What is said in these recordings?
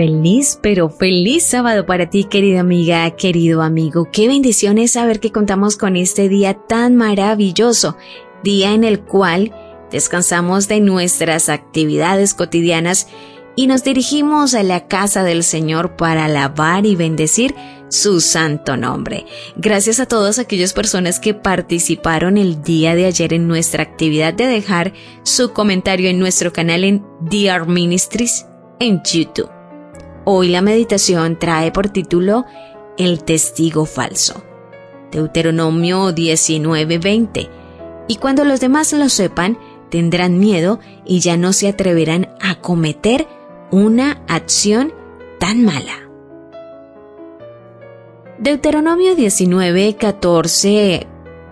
Feliz, pero feliz sábado para ti, querida amiga, querido amigo. Qué bendición es saber que contamos con este día tan maravilloso, día en el cual descansamos de nuestras actividades cotidianas y nos dirigimos a la casa del Señor para alabar y bendecir su santo nombre. Gracias a todas aquellas personas que participaron el día de ayer en nuestra actividad de dejar su comentario en nuestro canal en DR Ministries en YouTube. Hoy la meditación trae por título El testigo falso. Deuteronomio 19:20. Y cuando los demás lo sepan, tendrán miedo y ya no se atreverán a cometer una acción tan mala. Deuteronomio 19, 14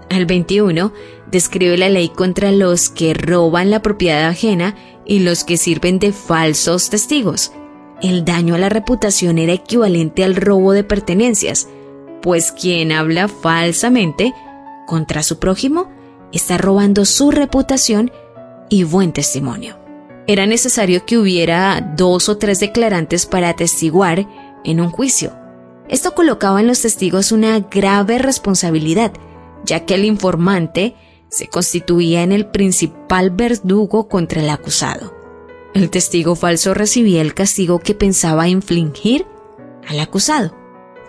al 21 describe la ley contra los que roban la propiedad ajena y los que sirven de falsos testigos el daño a la reputación era equivalente al robo de pertenencias, pues quien habla falsamente contra su prójimo está robando su reputación y buen testimonio. Era necesario que hubiera dos o tres declarantes para atestiguar en un juicio. Esto colocaba en los testigos una grave responsabilidad, ya que el informante se constituía en el principal verdugo contra el acusado. El testigo falso recibía el castigo que pensaba infligir al acusado.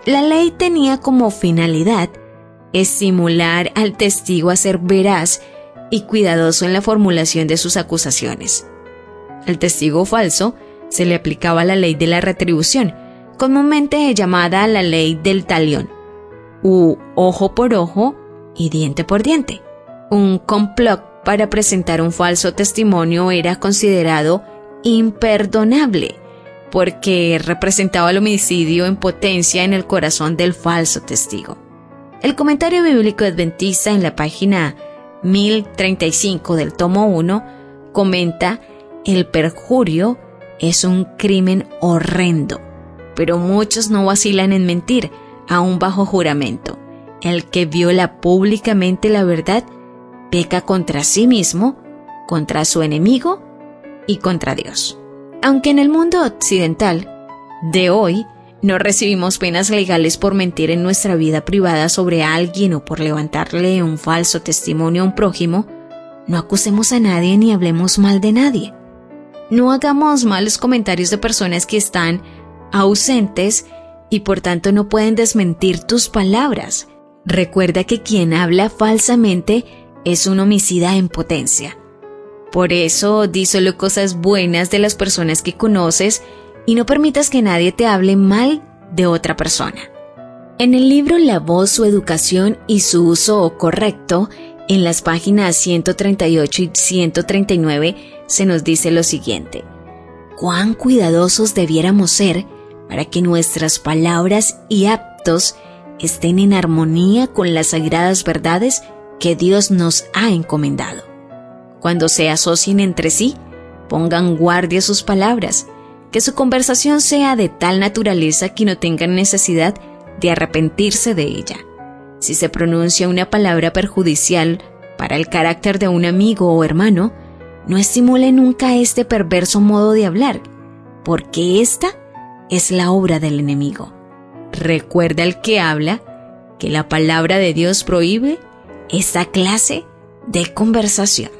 La ley tenía como finalidad estimular al testigo a ser veraz y cuidadoso en la formulación de sus acusaciones. Al testigo falso se le aplicaba la ley de la retribución, comúnmente llamada la ley del talión, u ojo por ojo y diente por diente. Un complot para presentar un falso testimonio era considerado imperdonable porque representaba el homicidio en potencia en el corazón del falso testigo. El comentario bíblico adventista en la página 1035 del tomo 1 comenta el perjurio es un crimen horrendo, pero muchos no vacilan en mentir, aún bajo juramento. El que viola públicamente la verdad peca contra sí mismo, contra su enemigo y contra Dios. Aunque en el mundo occidental de hoy no recibimos penas legales por mentir en nuestra vida privada sobre alguien o por levantarle un falso testimonio a un prójimo, no acusemos a nadie ni hablemos mal de nadie. No hagamos malos comentarios de personas que están ausentes y por tanto no pueden desmentir tus palabras. Recuerda que quien habla falsamente es un homicida en potencia. Por eso di solo cosas buenas de las personas que conoces y no permitas que nadie te hable mal de otra persona. En el libro La voz, su educación y su uso correcto, en las páginas 138 y 139 se nos dice lo siguiente. Cuán cuidadosos debiéramos ser para que nuestras palabras y actos estén en armonía con las sagradas verdades que Dios nos ha encomendado. Cuando se asocien entre sí, pongan guardia sus palabras, que su conversación sea de tal naturaleza que no tengan necesidad de arrepentirse de ella. Si se pronuncia una palabra perjudicial para el carácter de un amigo o hermano, no estimule nunca este perverso modo de hablar, porque esta es la obra del enemigo. Recuerda el que habla que la palabra de Dios prohíbe esta clase de conversación.